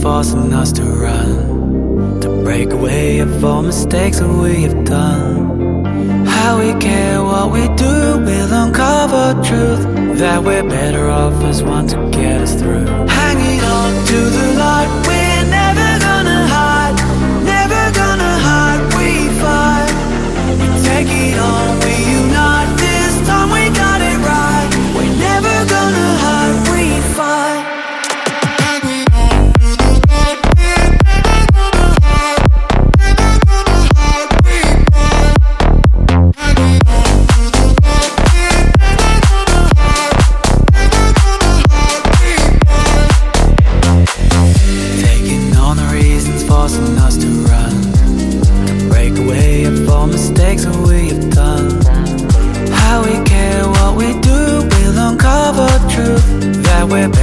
forcing us to run, to break away of all mistakes that we have done. How we care what we do we'll uncover truth that we're better off as one to get us through. Hanging on to the light, mistakes that we have done How we care what we do we'll uncover truth That we're